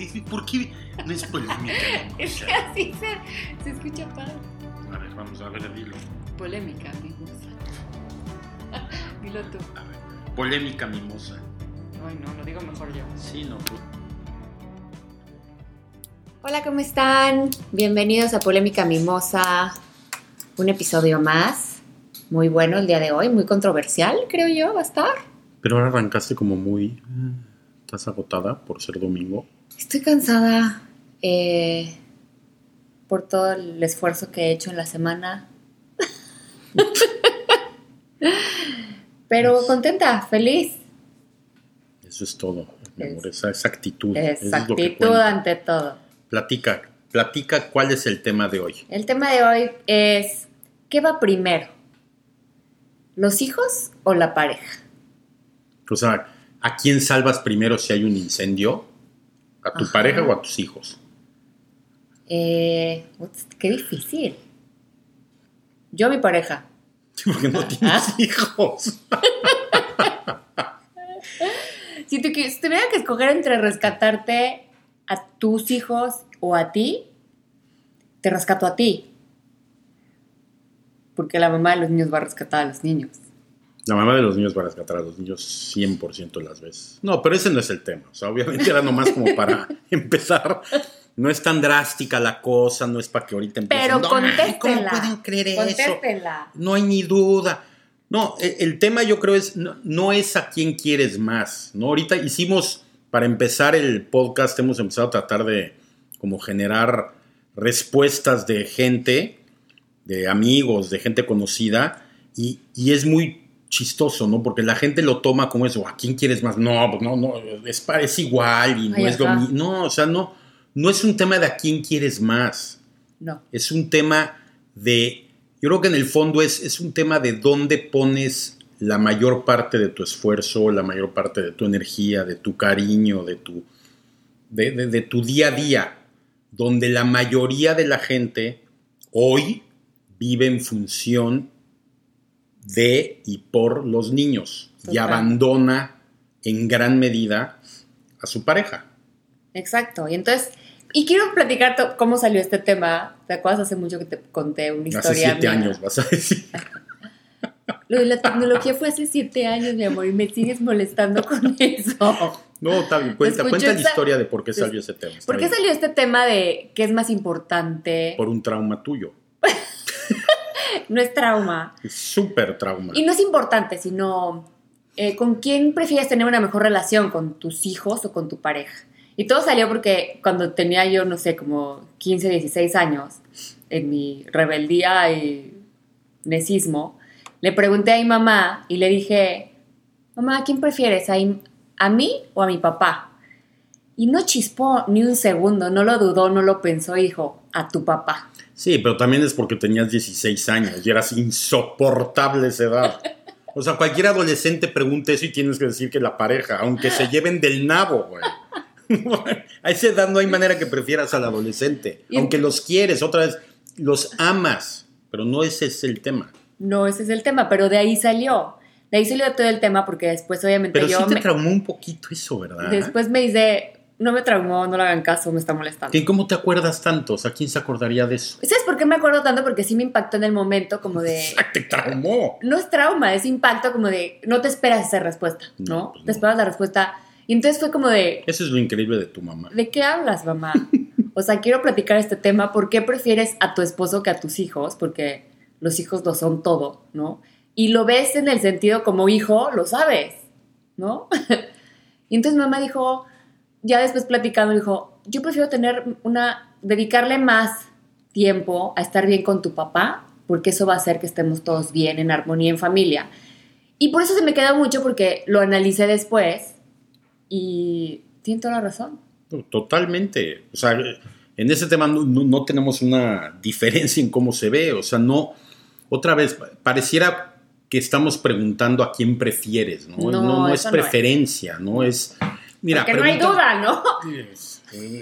Es, ¿Por qué no es polémica Es que así se, se escucha padre. A ver, vamos a ver, dilo. Polémica mimosa. Dilo tú. A ver, polémica mimosa. Ay, no, lo digo mejor yo. Sí, no. Hola, ¿cómo están? Bienvenidos a Polémica Mimosa. Un episodio más. Muy bueno el día de hoy, muy controversial, creo yo, va a estar. Pero ahora arrancaste como muy... eh, ¿Estás agotada por ser domingo? Estoy cansada eh, por todo el esfuerzo que he hecho en la semana. Pero contenta, feliz. Eso es todo, mi Es- amor, esa, esa actitud. eso es lo que Exactitud cuenta. ante todo. Platica, platica cuál es el tema de hoy. El tema de hoy es, ¿qué va primero? ¿Los hijos o la pareja? O sea, ¿a quién salvas primero si hay un incendio? ¿A tu Ajá. pareja o a tus hijos? Eh, qué difícil. Yo a mi pareja. Porque no tienes hijos. Si, tu- si tuviera que escoger entre rescatarte a tus hijos o a ti, te rescato a ti. Porque la mamá de los niños va a rescatar a los niños. La mamá de los niños va a rescatar a los niños 100% las veces. No, pero ese no es el tema. O sea, obviamente era nomás como para empezar. No es tan drástica la cosa, no es para que ahorita empiecen. Pero "No, contéstenla. ¿Cómo pueden creer eso? No hay ni duda. No, e- el, tema yo creo es, no, no es a quién quieres más, ¿no? Ahorita hicimos, para empezar el podcast, hemos empezado a tratar de como generar respuestas de gente, de amigos, de gente conocida, y, y es muy chistoso, ¿no? Porque la gente lo toma como eso, ¿a quién quieres más? No, pues no, no, es, igual y no es lo mismo. No, o sea, no, no es un tema de a quién quieres más No. es un tema de, yo creo que en el fondo es, es un tema de dónde pones la mayor parte de tu esfuerzo, la mayor parte de tu energía, de tu cariño, de tu, de, de- de tu día a día, donde la mayoría de la gente hoy vive en función de y por los niños y abandona en gran medida a su pareja. Exacto. Y entonces, y quiero platicar cómo salió este tema. ¿Te acuerdas hace mucho que te conté una historia? Hace siete mía? años, vas a decir. Lo de la tecnología fue hace siete años, mi amor, y me sigues molestando con eso. No, está bien. Cuenta, cuenta la historia de por qué salió ese tema. ¿Por qué bien. salió este tema de qué es más importante? Por un trauma tuyo. No es trauma. Es súper trauma. Y no es importante, sino eh, con quién prefieres tener una mejor relación, con tus hijos o con tu pareja. Y todo salió porque cuando tenía yo, no sé, como 15, 16 años, en mi rebeldía y necismo, le pregunté a mi mamá y le dije, mamá, ¿a quién prefieres? ¿A, mí o a mi papá? Y no chispó ni un segundo, no lo dudó, no lo pensó y dijo, a tu papá. Sí, pero también es porque tenías 16 años y eras insoportable esa edad. O sea, cualquier adolescente pregunta eso y tienes que decir que la pareja, aunque se lleven del nabo, güey. A esa edad no hay manera que prefieras al adolescente. Aunque los quieres, otra vez, los amas, pero no ese es el tema. No, ese es el tema, pero de ahí salió. De ahí salió todo el tema porque después obviamente Pero yo sí te me- traumó un poquito eso, ¿verdad? después me dice, no me traumó, no le hagan caso, me está molestando. ¿Y ¿Cómo te acuerdas tanto? O sea, ¿quién se acordaría de eso? ¿Sabes por qué me acuerdo tanto? Porque sí me impactó en el momento como de... Te traumó. No es trauma, es impacto como de... No te esperas esa respuesta, ¿no? No, pues te no. esperas la respuesta. Y entonces fue como de... Eso es lo increíble de tu mamá. ¿De qué hablas, mamá? O sea, quiero platicar este tema. ¿Por qué prefieres a tu esposo que a tus hijos? Porque los hijos lo son todo, ¿no? Y lo ves en el sentido como hijo, lo sabes, ¿no? y entonces mamá dijo, ya después platicando, dijo, yo prefiero tener una, dedicarle más tiempo a estar bien con tu papá, porque eso va a hacer que estemos todos bien, en armonía, en familia. Y por eso se me queda mucho, porque lo analicé después y tiene toda la razón. Totalmente. O sea, en ese tema no, no- no tenemos una diferencia en cómo se ve. O sea, no. Otra vez, pareciera que estamos preguntando a quién prefieres, ¿no? No, es no es. preferencia, no es. Mira, Porque no hay duda, ¿no?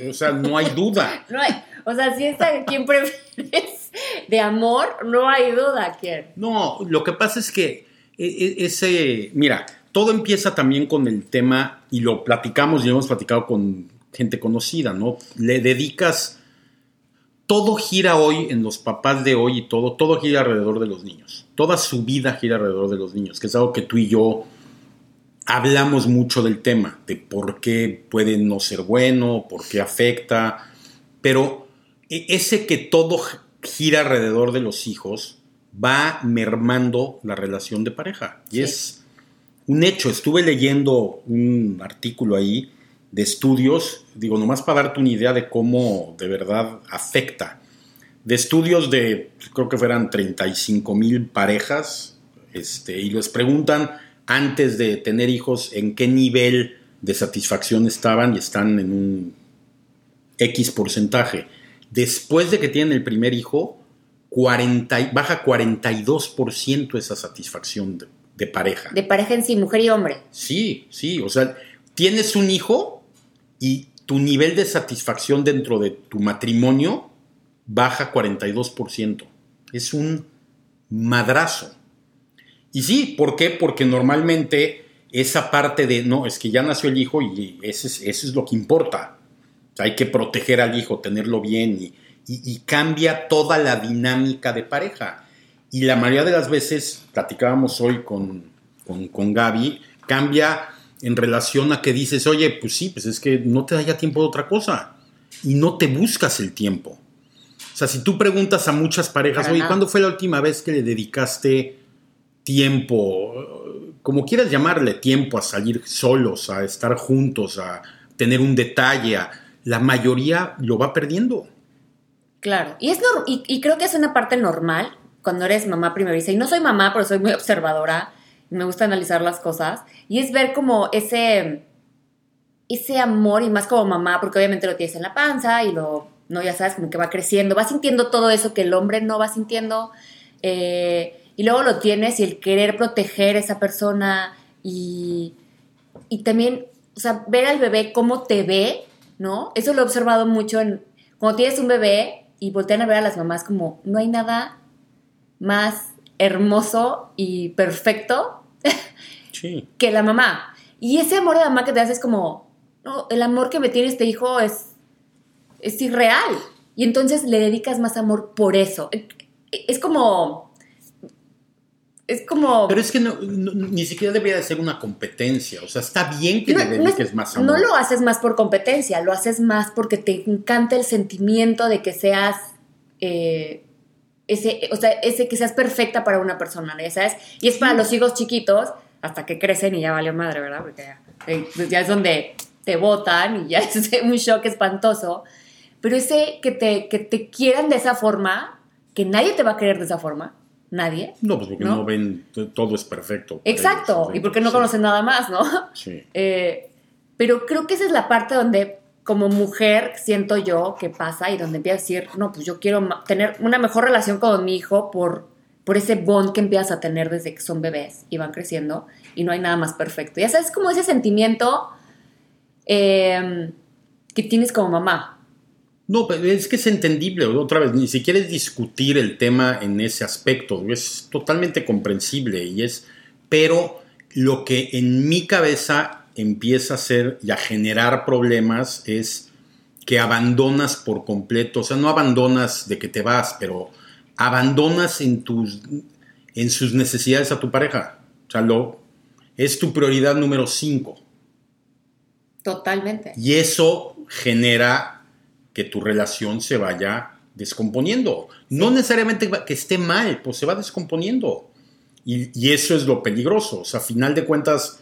O sea, no hay duda. No hay, o sea, si es a quien prefieres de amor, no hay duda, ¿quién? No, lo que pasa es que e- e- ese, mira, todo empieza también con el tema, y lo platicamos y hemos platicado con gente conocida, ¿no? Le dedicas, todo gira hoy en los papás de hoy y todo, todo gira alrededor de los niños. Toda su vida gira alrededor de los niños, que es algo que tú y yo hablamos mucho del tema, de por qué puede no ser bueno, por qué afecta, pero e, ese que todo gira alrededor de los hijos va mermando la relación de pareja. Y es un hecho. Estuve leyendo un artículo ahí de estudios, digo, nomás para darte una idea de cómo de verdad afecta. De estudios de, creo que fueran 35 mil parejas, este, y les preguntan antes de tener hijos en qué nivel de satisfacción estaban y están en un X porcentaje. Después de que tienen el primer hijo, 40, baja 42% esa satisfacción de, de, pareja. De pareja en sí, mujer y hombre. Sí, sí, o sea, tienes un hijo y tu nivel de satisfacción dentro de tu matrimonio baja 42%. Es un madrazo. Y sí, ¿por qué? Porque normalmente esa parte de, no, es que ya nació el hijo y eso es, eso es lo que importa. hay que proteger al hijo, tenerlo bien y, y, cambia toda la dinámica de pareja. Y la mayoría de las veces, platicábamos hoy con, con, con Gaby, cambia en relación a que dices, oye, pues sí, pues es que no te da ya tiempo de otra cosa y no te buscas el tiempo. O sea, si tú preguntas a muchas parejas, oye, ¿cuándo fue la última vez que le dedicaste tiempo, como quieras llamarle, tiempo a salir solos, a estar juntos, a tener un detalle, la mayoría lo va perdiendo. Claro, y, es y, creo que es una parte normal cuando eres mamá primeriza, y no soy mamá, pero soy muy observadora, me gusta analizar las cosas, y es ver como ese, ese amor, y más como mamá, porque obviamente lo tienes en la panza, y lo, no, ya sabes, como que va creciendo, va sintiendo todo eso que el hombre no va sintiendo, eh, y luego lo tienes y el querer proteger a esa persona y, y también, o sea, ver al bebé cómo te ve, ¿no? Eso lo he observado mucho en, cuando tienes un bebé y voltean a ver a las mamás como, no hay nada más hermoso y perfecto que la mamá. Y ese amor de mamá que te hace es como, no, el amor que me tiene este hijo es, es irreal. Y entonces le dedicas más amor por eso. Es como, es como... Pero es que ni siquiera debería de ser una competencia. O sea, está bien que le dediques más amor. No lo haces más por competencia, lo haces más porque te encanta el sentimiento de que seas... Eh, ese, o sea, ese que seas perfecta para una persona, ¿sabes? Y es para los hijos chiquitos hasta que crecen y ya valió madre, ¿verdad? Porque ya, eh, pues ya es donde te votan y ya es un shock espantoso. Pero ese que te, que te quieran de esa forma, que nadie te va a querer de esa forma, nadie. No, pues porque no, ven, todo es perfecto. Exacto, y porque no conocen nada más, ¿no? Sí. Eh, pero creo que esa es la parte donde como mujer siento yo que pasa y donde empiezo a decir, no, pues yo quiero tener una mejor relación con mi hijo por, por ese bond que empiezas a tener desde que son bebés y van creciendo y no hay nada más perfecto. Ya sabes, como ese sentimiento eh, que tienes como mamá, no, pero es que es entendible, otra vez, ni siquiera es discutir el tema en ese aspecto, es totalmente comprensible y es, pero lo que en mi cabeza empieza a hacer y a generar problemas es que abandonas por completo, o sea, no abandonas de que te vas, pero abandonas en tus en sus necesidades a tu pareja. O sea, lo, es tu prioridad número cinco. Totalmente. Y eso genera que tu relación se vaya descomponiendo. No necesariamente que esté mal, pues se va descomponiendo. Y, eso es lo peligroso. O sea, a final de cuentas...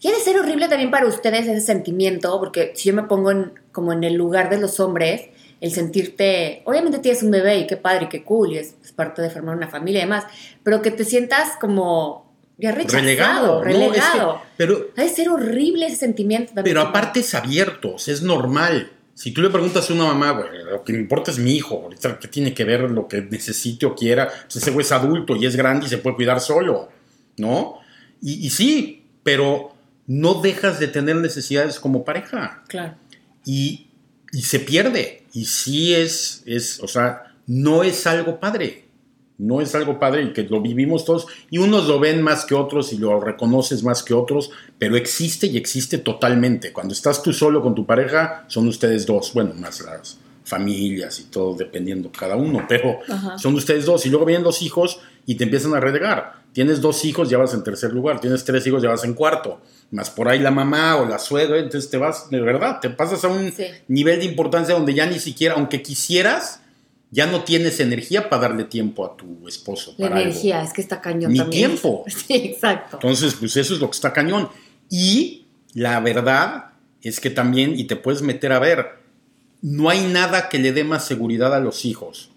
Y de ser horrible también para ustedes ese sentimiento, porque si yo me pongo en, como en el lugar de los hombres, el sentirte, obviamente tienes un bebé y qué padre y qué cool, y es, parte de formar una familia y demás, pero que te sientas como ya rechazado, relegado. relegado. pero, ha de ser horrible ese sentimiento también. Pero aparte es abierto, es normal. Si tú le preguntas a una mamá, güey, lo que me importa es mi hijo, ahorita que tiene que ver lo que necesite o quiera, pues ese güey es adulto y es grande y se puede cuidar solo, ¿no? Y, sí, pero no dejas de tener necesidades como pareja. Claro. Y, y se pierde. Y sí es, es, o sea, no es algo padre. No es algo padre y que lo vivimos todos y unos lo ven más que otros y lo reconoces más que otros, pero existe y existe totalmente. Cuando estás tú solo con tu pareja, son ustedes dos, bueno, más las familias y todo dependiendo cada uno, pero Ajá. son ustedes dos y luego vienen los hijos y te empiezan a renegar. Tienes dos hijos, ya vas en tercer lugar, tienes tres hijos, ya vas en cuarto, más por ahí la mamá o la suegra, entonces te vas, de verdad, te pasas a un Sí. nivel de importancia donde ya ni siquiera, aunque quisieras, ya no tienes energía para darle tiempo a tu esposo. La para algo. energía, es que está cañón Ni también. tiempo. Sí, exacto. Entonces, pues eso es lo que está cañón. Y la verdad es que también, y te puedes meter a ver, no hay nada que le dé más seguridad a los hijos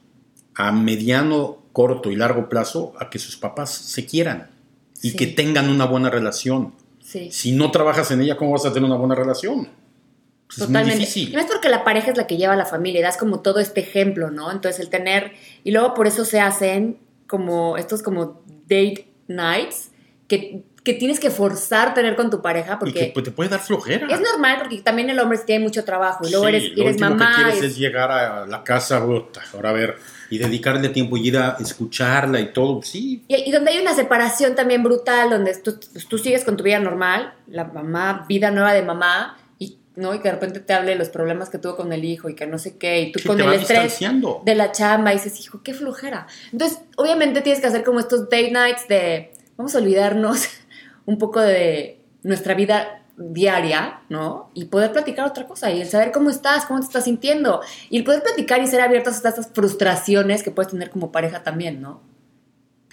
a mediano, corto y largo plazo a que sus papás se quieran y Sí. que tengan una buena relación. Sí. Si no trabajas en ella, ¿cómo vas a tener una buena relación? Pues es muy Totalmente. difícil. Y más porque la pareja es la que lleva a la familia y das como todo este ejemplo, ¿no? Entonces el tener, y luego por eso se hacen como estos como date nights que, que tienes que forzar tener con tu pareja y porque que pues, te puede dar flojera. es normal porque también el hombre tiene mucho trabajo y luego Sí, eres, lo eres último mamá. que quieres y- es llegar a la casa, puta, ahora a ver, y dedicarle tiempo y ir a escucharla y todo. Sí, Y, y donde hay una separación también brutal, donde tú, tú sigues con tu vida normal, la mamá, vida nueva de mamá, y, ¿no? y que de repente te hable de los problemas que tuvo con el hijo y que no sé qué, y tú sí, con el estrés de la chamba, y dices, hijo, qué flojera. Entonces, obviamente tienes que hacer como estos date nights de, vamos a olvidarnos un poco de nuestra vida diaria, ¿no? Y poder platicar otra cosa y el saber cómo estás, cómo te estás sintiendo y el poder platicar y ser abiertos a estas frustraciones que puedes tener como pareja también, ¿no?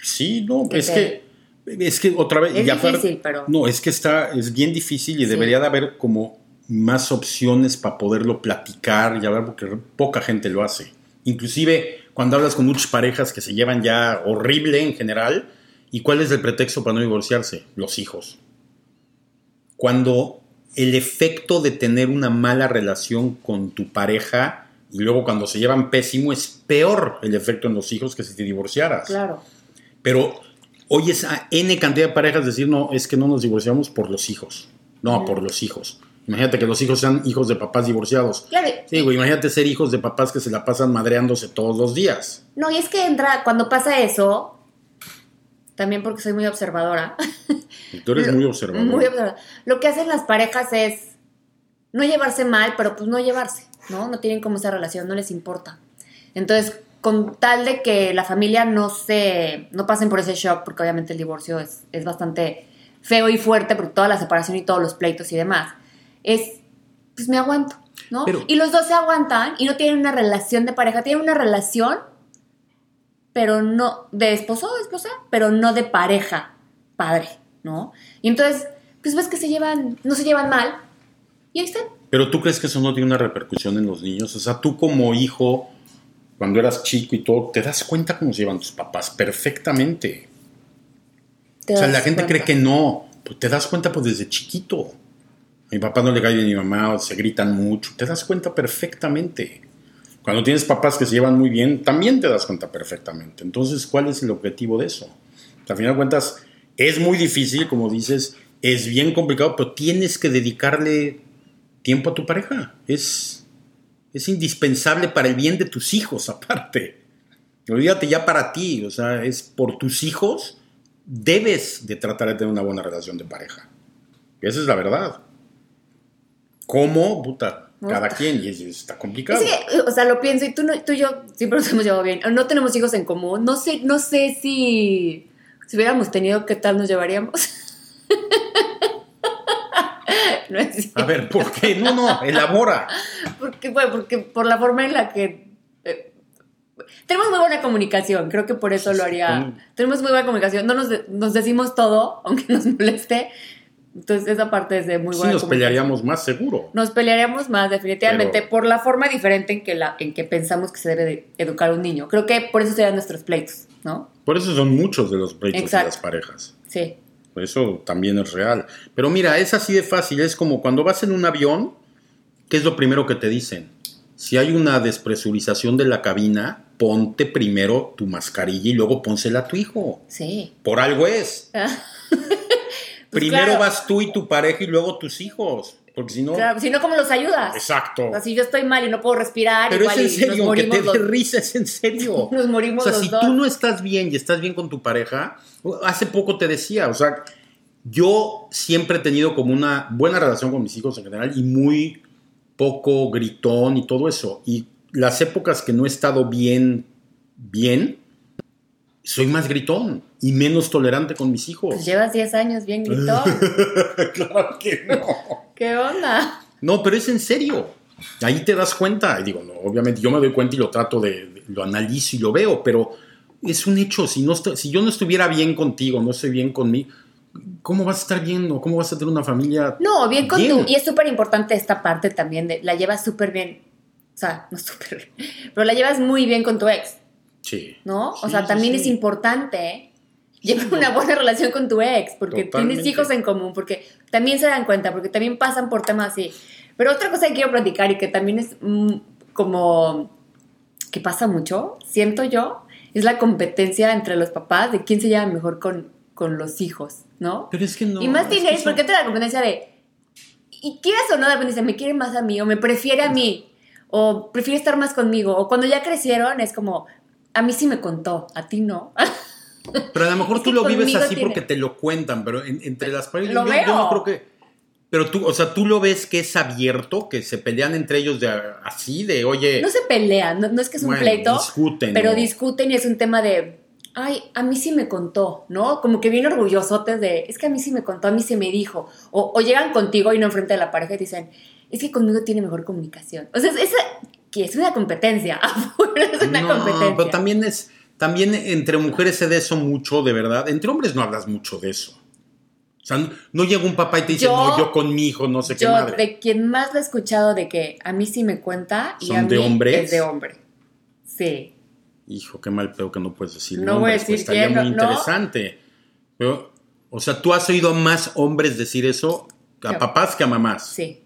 Sí, no, Que es te- que, es que otra vez. Es difícil, pero- No, es que está, es bien difícil y Sí. debería de haber como más opciones para poderlo platicar y hablar, porque poca gente lo hace. Inclusive cuando hablas con muchas parejas que se llevan ya horrible en general, ¿y cuál es el pretexto para no divorciarse? Los hijos. Cuando el efecto de tener una mala relación con tu pareja y luego cuando se llevan pésimo es peor el efecto en los hijos que si te divorciaras. Claro. Pero oyes a N cantidad de parejas decir, no, es que no nos divorciamos por los hijos. No, por los hijos. Imagínate que los hijos sean hijos de papás divorciados. Claro. Sí, güey, imagínate ser hijos de papás que se la pasan madreándose todos los días. No, y es que entra, cuando pasa eso, también porque soy muy observadora, Y tú eres Lo- muy observador. muy observadora, lo que hacen las parejas es no llevarse mal, pero pues no llevarse, ¿no? No tienen como esa relación, no les importa. Entonces, con tal de que la familia no se, no pasen por ese shock, porque obviamente el divorcio es, es bastante feo y fuerte, por toda la separación y todos los pleitos y demás, es, pues me aguanto, ¿no? Pero- y los dos se aguantan y no tienen una relación de pareja, tienen una relación, pero no, de esposo o esposa, pero no de pareja, padre, ¿no? Y entonces, pues ves que se llevan, no se llevan mal, y ahí están. Pero tú crees que eso no tiene una repercusión en los niños? O sea, tú como hijo, cuando eras chico y todo, te das cuenta cómo se llevan tus papás perfectamente. Te O sea, la gente cuenta. cree que no. Pues te das cuenta pues desde chiquito. Mi papá no le cae bien a mi mamá, o se gritan mucho. Te das cuenta perfectamente. Cuando tienes papás que se llevan muy bien, también te das cuenta perfectamente. Entonces, ¿cuál es el objetivo de eso? Al final de cuentas, es muy difícil, como dices, es bien complicado, pero tienes que dedicarle tiempo a tu pareja. Es, es indispensable para el bien de tus hijos, aparte. Olvídate ya para ti, o sea, es por tus hijos, debes de tratar de tener una buena relación de pareja. Esa es la verdad. ¿Cómo? Puta, cada quien, y es- está complicado. Que, o sea, lo pienso, y tú, no- tú y yo siempre nos hemos llevado bien. No tenemos hijos en común. No sé, no sé si, si hubiéramos tenido, ¿qué tal nos llevaríamos? no es cierto. A ver, ¿por qué? No, no, elabora. Porque, bueno, porque por la forma en la que... eh, tenemos muy buena comunicación, creo que por eso lo haría. Tenemos muy buena comunicación, no nos, de- nos decimos todo, aunque nos moleste. Entonces esa parte es de muy Sí, buena nos comunicación. pelearíamos más seguro. Nos pelearíamos más, definitivamente, Pero- por la forma diferente en que, la, en que pensamos que se debe de educar un niño. Creo que por eso serían nuestros pleitos, ¿no? Por eso son muchos de los pleitos de las parejas. Sí. Eso también es real. Pero mira, es así de fácil. Es como cuando vas en un avión, ¿qué es lo primero que te dicen? Si hay una despresurización de la cabina, ponte primero tu mascarilla y luego pónsela a tu hijo. Sí. Por algo es. Pues primero claro. vas tú y tu pareja y luego tus hijos. porque si no... Claro, si no, ¿cómo los ayudas? Exacto. O sea, si yo estoy mal y no puedo respirar, Pero igual es en y serio, nos aunque te los- risa, es en serio. Nos morimos O sea, los si dos. tú no estás bien y estás bien con tu pareja, hace poco te decía, o sea, yo siempre he tenido como una buena relación con mis hijos en general y muy poco gritón y todo eso. Y las épocas que no he estado bien, bien, soy más gritón y menos tolerante con mis hijos. Pues llevas 10 años bien gritón. claro que no. ¿Qué onda? No, pero es en serio. Ahí te das cuenta. Y digo, no, obviamente yo me doy cuenta y lo trato de, de- lo analizo y lo veo, pero es un hecho. Si, no estoy- si yo no estuviera bien contigo, no estoy bien conmigo, ¿cómo vas a estar bien o cómo vas a tener una familia? No, bien con Bien. tu. Y es súper importante esta parte también de. La llevas súper bien. O sea, no súper bien. Pero la llevas muy bien con tu ex, Sí. ¿no? o Sí, sea, sí, también sí. es importante llevar una buena relación con tu ex, porque Totalmente. tienes hijos en común, porque también se dan cuenta, porque también pasan por temas así. Pero otra cosa que quiero platicar y que también es mm, como que pasa mucho, siento yo, es la competencia entre los papás de quién se lleva mejor con, con los hijos, ¿no? Pero es que no. y más es que teenagers, eso- porque entra la competencia de, y quieras o no, de repente dice, me quiere más a mí, o me prefiere a mí, o prefiere estar más conmigo, o cuando ya crecieron es como, a mí sí me contó, a ti no. Pero a lo mejor Es tú lo vives así tiene- porque te lo cuentan, pero en- entre las parejas Lo yo, no creo que. Pero tú, o sea, tú lo ves que es abierto, que se pelean entre ellos de así, de oye. no se pelean, no, no es que es un bueno, pleito, discuten. pero discuten y es un tema de, ay, a mí sí me contó, ¿no? Como que bien orgullosotes de, es que a mí sí me contó, a mí sí me dijo. O, o llegan contigo y no enfrente de la pareja y dicen, es que conmigo tiene mejor comunicación. O sea, es, esa, que es una competencia, es una no, competencia. pero también es. También entre mujeres se de eso mucho, de verdad. Entre hombres no hablas mucho de eso. O sea, no, no llega un papá y te dice, Yo- no, yo con mi hijo, no sé qué Yo, madre. de quien más lo he escuchado de que a mí sí me cuenta y ¿Son a mí de hombres? es de hombre. Sí. Hijo, qué mal pedo que no puedes decir. No voy a nombres, decir pues, estaría muy interesante. Pero, o sea, tú has oído a más hombres decir eso a papás que a mamás. Sí.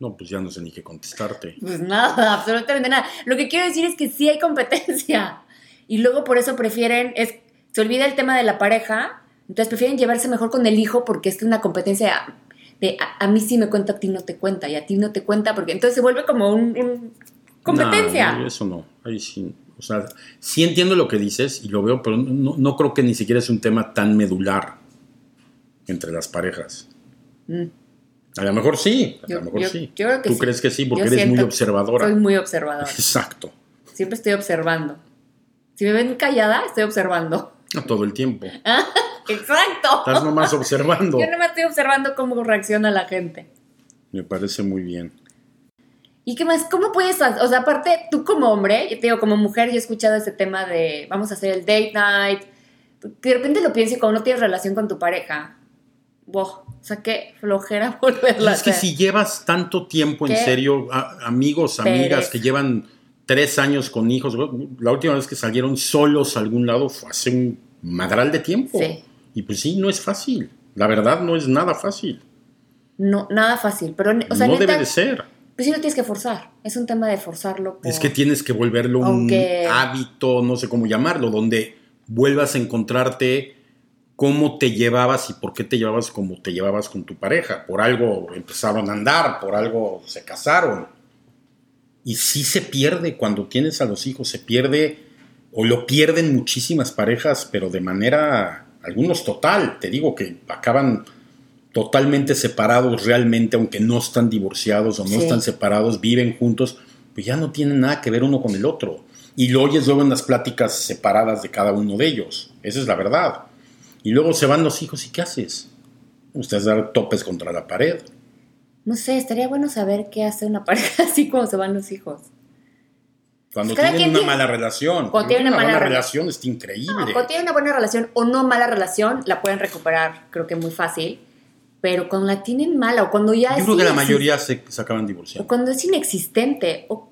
No, pues ya no sé ni qué contestarte. Pues nada, absolutamente nada. Lo que quiero decir es que sí hay competencia. Y luego por eso prefieren, es, se olvida el tema de la pareja, entonces prefieren llevarse mejor con el hijo porque es una competencia de a, a mí sí me cuenta, a ti no te cuenta, y a ti no te cuenta, porque entonces se vuelve como un, un- competencia. Eso no. Ahí sí. O sea, sí entiendo lo que dices y lo veo, pero no, no creo que ni siquiera es un tema tan medular entre las parejas. Mm. A lo mejor sí, a Yo- lo mejor yo- sí. yo creo que Tú sí. crees que sí, porque eres muy observadora. Soy muy observadora. Exacto. Siempre estoy observando. Si me ven callada, estoy observando. Todo el tiempo. Exacto. Estás nomás observando. Yo nomás estoy observando cómo reacciona la gente. Me parece muy bien. ¿Y qué más? ¿Cómo puedes? O sea, aparte, tú como hombre, yo te digo, como mujer, yo he escuchado ese tema de vamos a hacer el date night. Que de repente lo pienso y cuando no tienes relación con tu pareja, wow, o sea, qué flojera volverla a Es que si llevas tanto tiempo, en serio, a- amigos, amigas que llevan tres años con hijos, la última vez que salieron solos a algún lado fue hace un madral de tiempo. Sí. Y pues sí, no es fácil. La verdad no es nada fácil. No, nada fácil, pero, o sea, no neta, debe de ser. pues sí lo tienes que forzar. Es un tema de forzarlo. por- Es que tienes que volverlo Aunque- un hábito, no sé cómo llamarlo, donde vuelvas a encontrarte cómo te llevabas y por qué te llevabas como te llevabas con tu pareja. Por algo empezaron a andar, por algo se casaron. Y sí se pierde cuando tienes a los hijos, se pierde o lo pierden muchísimas parejas, pero de manera, algunos total, te digo que acaban totalmente separados realmente, aunque no están divorciados o no Sí. están separados, viven juntos, pues ya no tienen nada que ver uno con el otro. Y lo oyes luego en las pláticas separadas de cada uno de ellos. Esa es la verdad. Y luego se van los hijos y ¿qué haces? Ustedes dar topes contra la pared. No sé, estaría bueno saber qué hace una pareja así cuando se van los hijos. Cuando Cada tienen una tiene- mala relación. Cuando tienen una buena mala relación está increíble. No, cuando tienen una buena relación o no mala relación, la pueden recuperar, creo que muy fácil. Pero cuando la tienen mala o cuando ya Yo es creo que la mayoría se, se acaban O divorciando. cuando es inexistente o,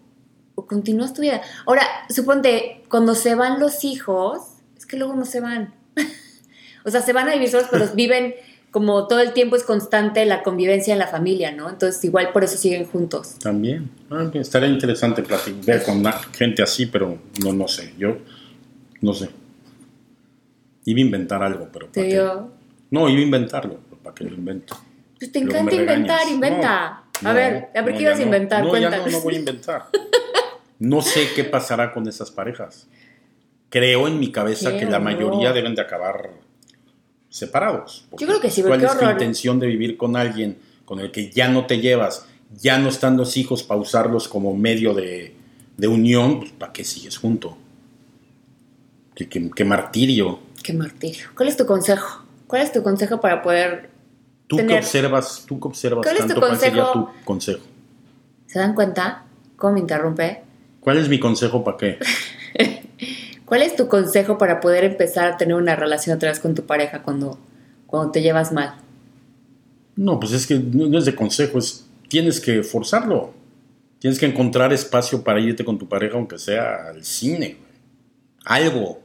o continúas tu vida. Ahora, suponte, cuando se van los hijos, es que luego no se van. o sea, se van a vivir solos, pero viven como todo el tiempo es constante la convivencia en la familia, ¿no? Entonces, igual por eso siguen juntos. También. Ah, estaría interesante platicar con gente así, pero no, no sé. Yo no sé. Iba a inventar algo, pero ¿para qué? No, iba a inventarlo, pero ¿para qué lo invento? Pues te Luego encanta inventar, inventa. No, a ver, a ver no, qué ibas a inventar, no, no, ya cuéntanos. no, no voy a inventar. No sé qué pasará con esas parejas. Creo en mi cabeza que la mayoría deben de acabar separados. Yo creo que sí, ¿Cuál es tu intención de vivir con alguien con el que ya no te llevas, ya no están los hijos para usarlos como medio de, de unión? Pues, ¿Para qué sigues junto? Qué, qué- qué martirio. Qué martirio. ¿Cuál es tu consejo? ¿Cuál es tu consejo para poder... Tú que Tener- observas, tú que observas ¿Cuál es tu tanto, ¿cuál sería consejo? tu consejo? ¿Se dan cuenta? ¿Cómo me interrumpe? ¿Cuál es mi consejo para qué? ¿Cuál es tu consejo para poder empezar a tener una relación otra vez con tu pareja cuando, cuando te llevas mal? No, pues es que no es de consejo, es tienes que forzarlo. Tienes que encontrar espacio para irte con tu pareja, aunque sea al cine. Algo.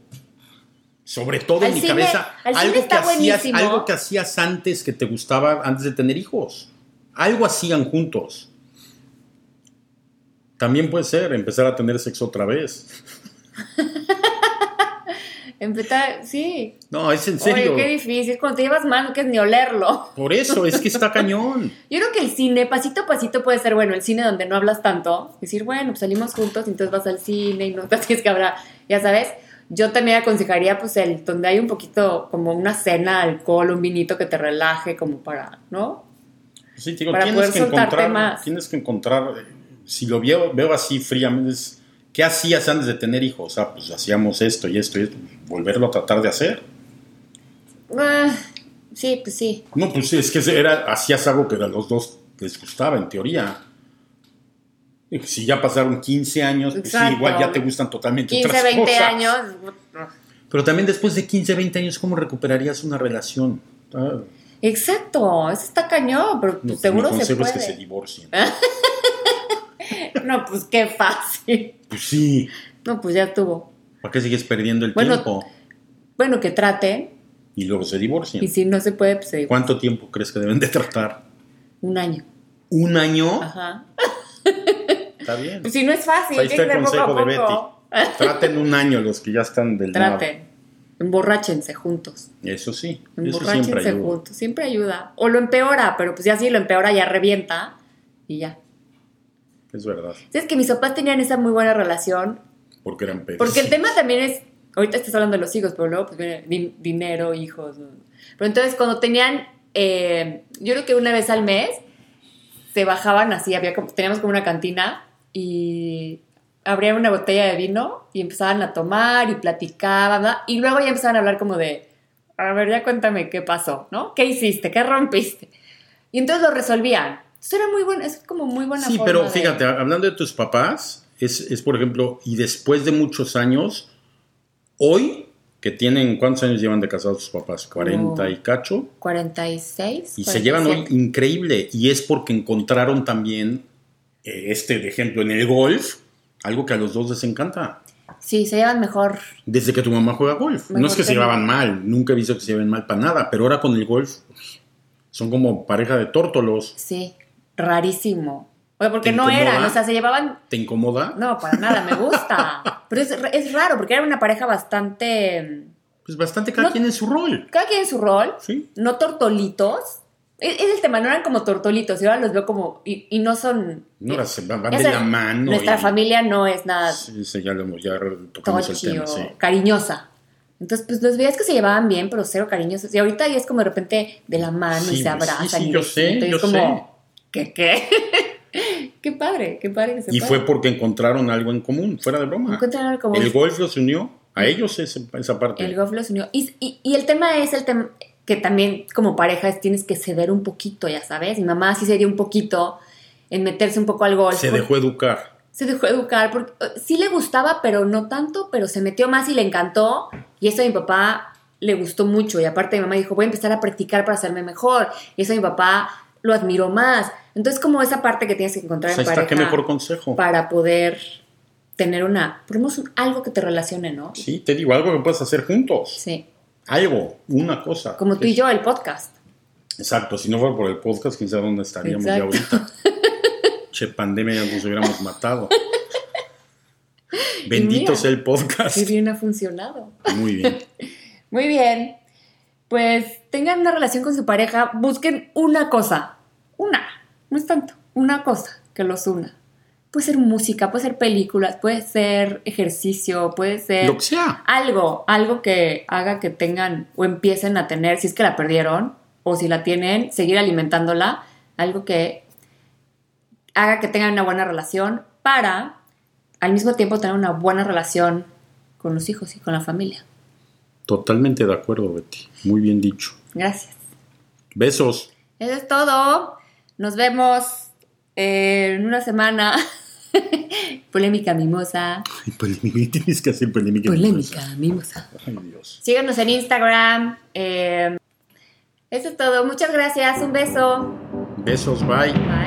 Sobre todo Al en mi cabeza, algo que, hacías, algo que hacías antes que te gustaba antes de tener hijos. Algo hacían juntos. También puede ser empezar a tener sexo otra vez. Empezar, sí. No, es en serio. Oye, qué difícil. Cuando te llevas mal no quieres ni olerlo. Por eso, es que está cañón. Yo creo que el cine, pasito a pasito, puede ser bueno. El cine donde no hablas tanto. Decir, bueno, pues salimos juntos y entonces vas al cine y no te tienes que hablar. Ya sabes. Yo también aconsejaría, pues, el donde hay un poquito como una cena, alcohol, un vinito que te relaje, como para, ¿no? Sí, digo, Para tienes poder que encontrar, más. tienes que encontrar, eh, si lo veo, veo así fríamente, es, ¿qué hacías antes de tener hijos? Ah, pues hacíamos esto y esto y esto, volverlo a tratar de hacer. Ah, sí, pues sí. No, pues sí, es que era, hacías algo que a los dos les gustaba, en teoría. Si ya pasaron 15 años, pues sí, igual ya te gustan totalmente 15, otras 20 cosas. años. Pero también después de 15, 20 años, ¿cómo recuperarías una relación? Ah, Exacto, eso está cañón, pero no, seguro mi se consejo puede. es que se divorcien. No, pues qué fácil. Pues sí, No, pues ya estuvo. ¿para qué sigues perdiendo el Bueno, tiempo? Bueno, que traten. Y luego se divorcian. Y si no se puede, pues se- ¿Cuánto tiempo crees que deben de tratar? un año. ¿Un año? Ajá. Está bien. Pues si no es fácil, Ahí está el poco consejo de poco. Traten un año los que ya están del. Traten. Emborráchense juntos. Eso sí, eso siempre Emborráchense ayuda. juntos. Siempre ayuda. O lo empeora, pero pues ya sí lo empeora, ya revienta. Y ya. Es verdad, Es que mis papás tenían esa muy buena relación. porque eran pedos. Porque el tema también es. Ahorita estás hablando de los hijos, pero luego pues dinero, hijos. ¿no? Pero entonces cuando tenían. eh, yo creo que una vez al mes se bajaban así, había como- teníamos como una cantina y abrían una botella de vino y empezaban a tomar y platicaban, y luego ya empezaban a hablar como de, a ver, ya cuéntame qué pasó, ¿no? ¿Qué hiciste? ¿Qué rompiste? Y entonces lo resolvían. Eso era muy bueno, es como muy buena Sí, forma pero de- fíjate, hablando de tus papás, es, es, por ejemplo, y después de muchos años, hoy, que tienen, ¿cuántos años llevan de casados tus papás? ¿40 y cacho? 46. Y se llevan hoy 47. increíble. Y es porque encontraron también, eh, este de ejemplo, en el golf, algo que a los dos les encanta. Sí, se llevan mejor. Desde que tu mamá juega golf. no es que se tema. llevaban mal, nunca he visto que se lleven mal para nada, pero ahora con el golf son como pareja de tórtolos. Sí, rarísimo. Oye, porque ¿Te no incomoda? eran, o sea, se llevaban. ¿Te incomoda? No, para nada, me gusta. Pero es, es raro, porque era una pareja bastante. Pues bastante cada No- quien en su rol. Cada quien en su rol, Sí. no tortolitos. Es, es el tema, no eran como tortolitos, y ahora los veo como. Y, y no son. No, se van, de la mano. Nuestra y- familia no es nada Sí, sí, ya, lo, hemos- ya tocamos el tema, o sí. cariñosa. Entonces, pues los veías que se llevaban bien, pero cero cariñosos. Y ahorita ya es como de repente de la mano y Sí, se sí, abrazan. sí, y yo sé, yo como, ¿qué qué? qué padre, qué padre que se Y fue porque encontraron algo en común, fuera de broma. Encuentran algo como El golf los unió a ellos esa parte. el golf los unió. Y, y- y el tema es el tema que también como pareja es, tienes que ceder un poquito, ya sabes. Mi mamá sí cedió un poquito en meterse un poco al golf. se dejó educar. se dejó educar porque eh, sí le gustaba, pero no tanto, pero se metió más y le encantó. Y eso a mi papá le gustó mucho. Y aparte mi mamá dijo, voy a empezar a practicar para hacerme mejor. Y eso a mi papá lo admiró más. Entonces como esa parte que tienes que encontrar Pues ahí en está, pareja qué mejor consejo. para poder tener una, por algo que te relacione, ¿no? Sí, te digo, algo que puedes hacer juntos. Sí. Algo, una cosa. Como tú y yo, el podcast. Exacto, si no fuera por el podcast, quién sabe dónde estaríamos ya ahorita. che, pandemia ya nos hubiéramos matado. Bendito mira, sea el podcast. Qué bien ha funcionado. Muy bien. Muy bien. Pues tengan una relación con su pareja, busquen una cosa, una, no es tanto, una cosa que los una. Puede ser música, puede ser películas, puede ser ejercicio, puede ser Lo que sea. algo, algo que haga que tengan o empiecen a tener, si es que la perdieron, o si la tienen, seguir alimentándola, algo que haga que tengan una buena relación para al mismo tiempo tener una buena relación con los hijos y con la familia. Totalmente de acuerdo, Betty. Muy bien dicho. Gracias. Besos. Eso es todo. Nos vemos en una semana. Polémica mimosa. Polémica. Tienes que hacer polémica. Polémica mimosa. Ay, Dios. Síganos en Instagram. eh, eso es todo. Muchas gracias. Un beso. Besos, bye. Bye.